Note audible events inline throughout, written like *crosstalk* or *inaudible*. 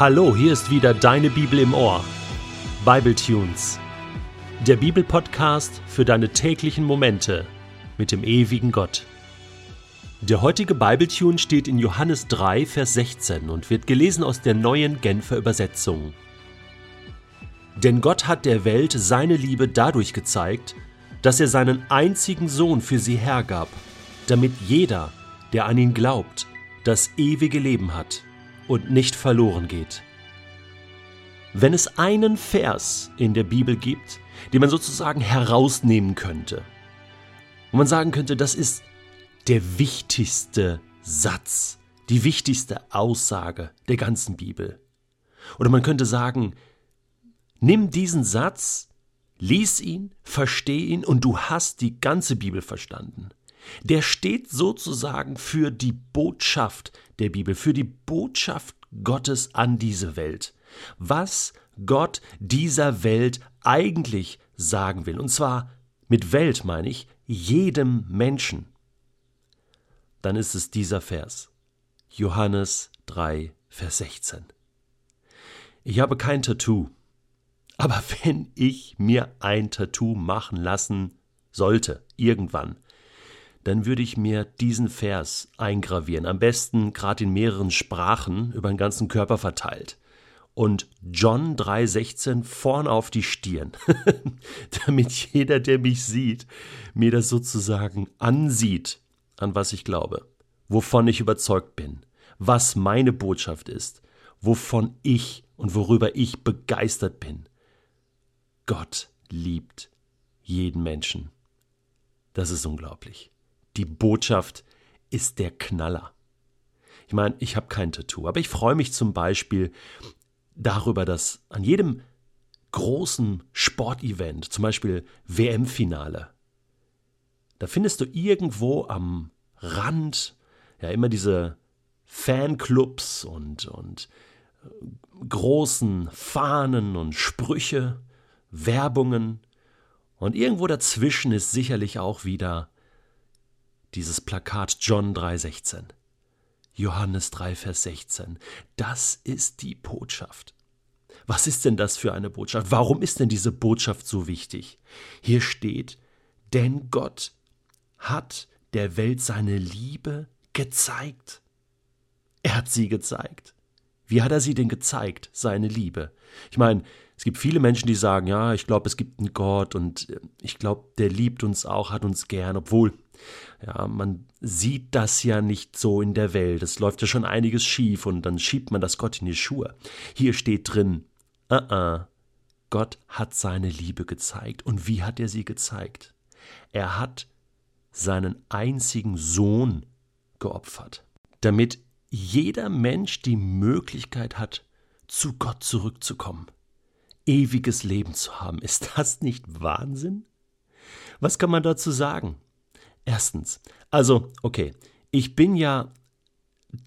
Hallo, hier ist wieder deine Bibel im Ohr. Bible Tunes. Der Bibelpodcast für deine täglichen Momente mit dem ewigen Gott. Der heutige Bibletune steht in Johannes 3, Vers 16 und wird gelesen aus der neuen Genfer Übersetzung. Denn Gott hat der Welt seine Liebe dadurch gezeigt, dass er seinen einzigen Sohn für sie hergab, damit jeder, der an ihn glaubt, das ewige Leben hat und nicht verloren geht. Wenn es einen Vers in der Bibel gibt, den man sozusagen herausnehmen könnte, wo man sagen könnte, das ist der wichtigste Satz, die wichtigste Aussage der ganzen Bibel. Oder man könnte sagen, nimm diesen Satz, lies ihn, versteh ihn und du hast die ganze Bibel verstanden. Der steht sozusagen für die Botschaft der Bibel, für die Botschaft Gottes an diese Welt. Was Gott dieser Welt eigentlich sagen will. Und zwar mit Welt meine ich jedem Menschen. Dann ist es dieser Vers. Johannes 3, Vers 16. Ich habe kein Tattoo. Aber *laughs* wenn ich mir ein Tattoo machen lassen sollte, irgendwann, dann würde ich mir diesen Vers eingravieren, am besten gerade in mehreren Sprachen über den ganzen Körper verteilt. Und John 3,16 vorn auf die Stirn, *laughs* damit jeder, der mich sieht, mir das sozusagen ansieht, an was ich glaube, wovon ich überzeugt bin, was meine Botschaft ist, wovon ich und worüber ich begeistert bin. Gott liebt jeden Menschen. Das ist unglaublich die Botschaft ist der Knaller. Ich meine, ich habe kein Tattoo, aber ich freue mich zum Beispiel darüber, dass an jedem großen Sportevent, zum Beispiel WM-Finale, da findest du irgendwo am Rand ja immer diese Fanclubs und, und großen Fahnen und Sprüche, Werbungen. Und irgendwo dazwischen ist sicherlich auch wieder dieses Plakat John 3,16. Johannes 3, Vers 16. Das ist die Botschaft. Was ist denn das für eine Botschaft? Warum ist denn diese Botschaft so wichtig? Hier steht, denn Gott hat der Welt seine Liebe gezeigt. Er hat sie gezeigt. Wie hat er sie denn gezeigt, seine Liebe? Ich meine, es gibt viele Menschen, die sagen, ja, ich glaube, es gibt einen Gott und äh, ich glaube, der liebt uns auch, hat uns gern, obwohl ja, man sieht das ja nicht so in der Welt. Es läuft ja schon einiges schief und dann schiebt man das Gott in die Schuhe. Hier steht drin, uh -uh, Gott hat seine Liebe gezeigt. Und wie hat er sie gezeigt? Er hat seinen einzigen Sohn geopfert, damit jeder Mensch die Möglichkeit hat, zu Gott zurückzukommen, ewiges Leben zu haben. Ist das nicht Wahnsinn? Was kann man dazu sagen? Erstens, also, okay, ich bin ja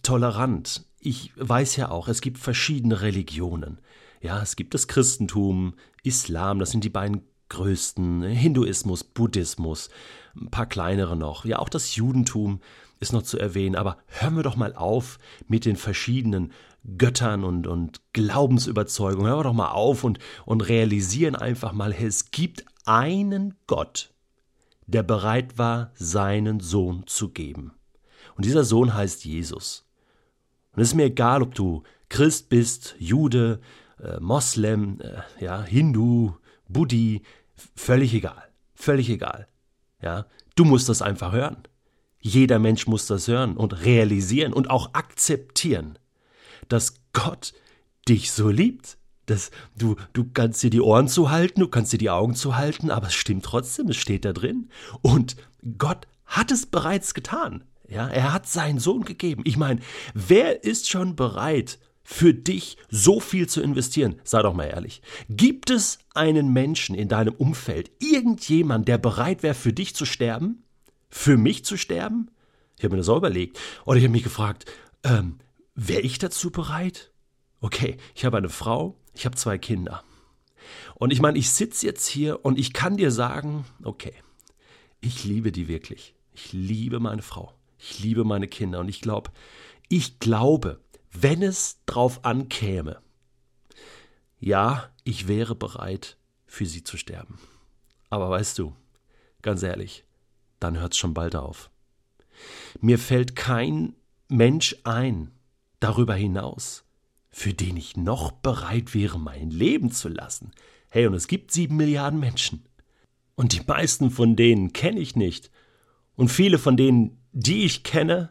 tolerant. Ich weiß ja auch, es gibt verschiedene Religionen. Ja, es gibt das Christentum, Islam, das sind die beiden größten, Hinduismus, Buddhismus, ein paar kleinere noch. Ja, auch das Judentum ist noch zu erwähnen, aber hören wir doch mal auf mit den verschiedenen Göttern und, und Glaubensüberzeugungen. Hören wir doch mal auf und, und realisieren einfach mal, es gibt einen Gott der bereit war, seinen Sohn zu geben. Und dieser Sohn heißt Jesus. Und es ist mir egal, ob du Christ bist, Jude, äh, Moslem, äh, ja, Hindu, Buddhi, völlig egal. Völlig egal. Ja, du musst das einfach hören. Jeder Mensch muss das hören und realisieren und auch akzeptieren, dass Gott dich so liebt, das, du, du kannst dir die Ohren zuhalten, du kannst dir die Augen zuhalten, aber es stimmt trotzdem, es steht da drin. Und Gott hat es bereits getan. Ja, er hat seinen Sohn gegeben. Ich meine, wer ist schon bereit, für dich so viel zu investieren? Sei doch mal ehrlich. Gibt es einen Menschen in deinem Umfeld, irgendjemand, der bereit wäre, für dich zu sterben? Für mich zu sterben? Ich habe mir das auch überlegt. Oder ich habe mich gefragt, ähm, wäre ich dazu bereit? Okay, ich habe eine Frau, ich habe zwei Kinder. Und ich meine, ich sitze jetzt hier und ich kann dir sagen, okay, ich liebe die wirklich. Ich liebe meine Frau. Ich liebe meine Kinder. Und ich glaube, ich glaube, wenn es drauf ankäme, ja, ich wäre bereit, für sie zu sterben. Aber weißt du, ganz ehrlich, dann hört's schon bald auf. Mir fällt kein Mensch ein darüber hinaus, für den ich noch bereit wäre, mein Leben zu lassen. Hey, und es gibt sieben Milliarden Menschen. Und die meisten von denen kenne ich nicht. Und viele von denen, die ich kenne,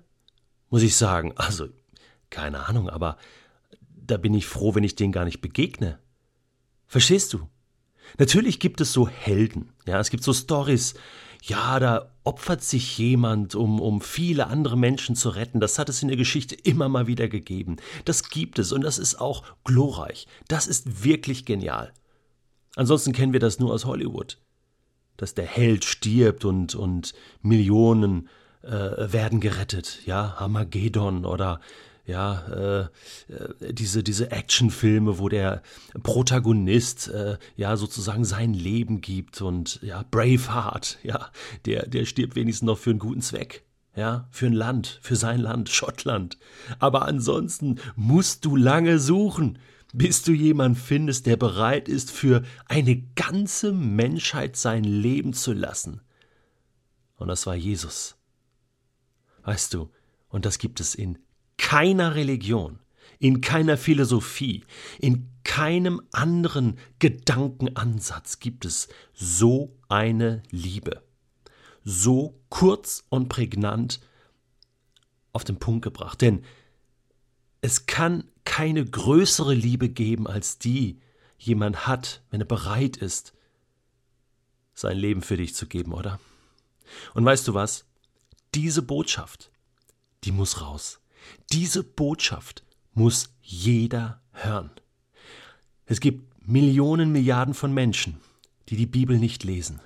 muss ich sagen, also, keine Ahnung, aber da bin ich froh, wenn ich denen gar nicht begegne. Verstehst du? Natürlich gibt es so Helden, ja, es gibt so Stories, ja, da opfert sich jemand, um, um viele andere Menschen zu retten. Das hat es in der Geschichte immer mal wieder gegeben. Das gibt es und das ist auch glorreich. Das ist wirklich genial. Ansonsten kennen wir das nur aus Hollywood. Dass der Held stirbt und, und Millionen äh, werden gerettet. Ja, Armageddon oder ja, äh, äh, diese, diese Actionfilme, wo der Protagonist äh, ja sozusagen sein Leben gibt und ja, Braveheart, ja, der, der stirbt wenigstens noch für einen guten Zweck. Ja, für ein Land, für sein Land, *laughs* Schottland. Aber ansonsten musst du lange suchen, bis du jemanden findest, der bereit ist, für eine ganze Menschheit sein Leben zu lassen. Und das war Jesus. Weißt du, und das gibt es in keiner Religion, in keiner Philosophie, in keinem anderen Gedankenansatz gibt es so eine Liebe. So kurz und prägnant auf den Punkt gebracht. Denn es kann keine größere Liebe geben, als die jemand hat, wenn er bereit ist, sein Leben für dich zu geben, oder? Und weißt du was? Diese Botschaft, die muss raus. Diese Botschaft muss jeder hören. Es gibt Millionen, Milliarden von Menschen, die die Bibel nicht lesen.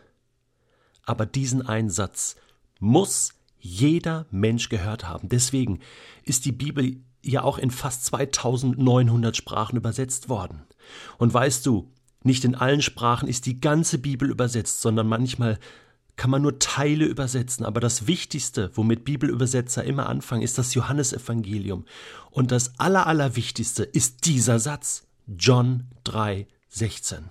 Aber diesen Einsatz muss jeder Mensch gehört haben. Deswegen ist die Bibel ja auch in fast 2900 Sprachen übersetzt worden. Und weißt du, nicht in allen Sprachen ist die ganze Bibel übersetzt, sondern manchmal kann man nur Teile übersetzen, aber das Wichtigste, womit Bibelübersetzer immer anfangen, ist das Johannesevangelium. Und das Allerallerwichtigste ist dieser Satz, John 3, 16.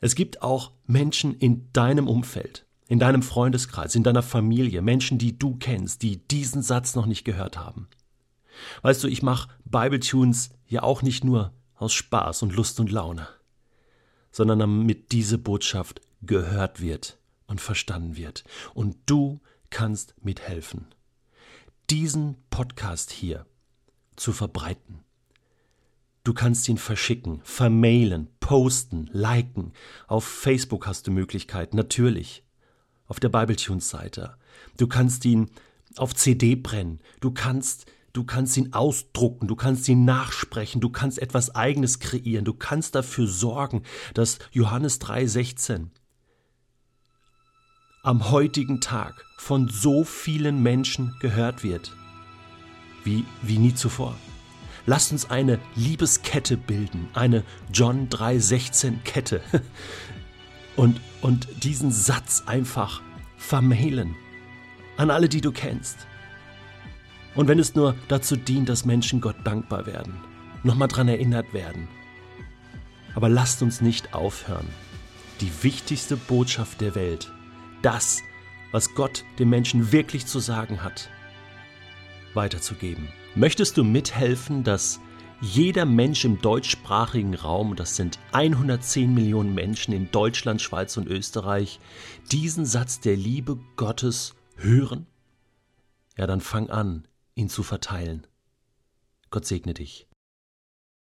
Es gibt auch Menschen in deinem Umfeld, in deinem Freundeskreis, in deiner Familie, Menschen, die du kennst, die diesen Satz noch nicht gehört haben. Weißt du, ich mache Bibletunes ja auch nicht nur aus Spaß und Lust und Laune, sondern damit diese Botschaft gehört wird und verstanden wird. Und du kannst mithelfen, diesen Podcast hier zu verbreiten. Du kannst ihn verschicken, vermailen, posten, liken. Auf Facebook hast du Möglichkeiten, natürlich. Auf der Bibletunes-Seite. Du kannst ihn auf CD brennen. Du kannst Du kannst ihn ausdrucken, du kannst ihn nachsprechen, du kannst etwas Eigenes kreieren, du kannst dafür sorgen, dass Johannes 3,16 am heutigen Tag von so vielen Menschen gehört wird, wie, wie nie zuvor. Lasst uns eine Liebeskette bilden, eine John 3,16 Kette *laughs* und, und diesen Satz einfach vermailen an alle, die du kennst und wenn es nur dazu dient, dass Menschen Gott dankbar werden, nochmal dran erinnert werden. Aber lasst uns nicht aufhören, die wichtigste Botschaft der Welt, das, was Gott dem Menschen wirklich zu sagen hat, weiterzugeben. Möchtest du mithelfen, dass jeder Mensch im deutschsprachigen Raum, das sind 110 Millionen Menschen in Deutschland, Schweiz und Österreich, diesen Satz der Liebe Gottes hören? Ja, dann fang an, ihn zu verteilen. Gott segne dich.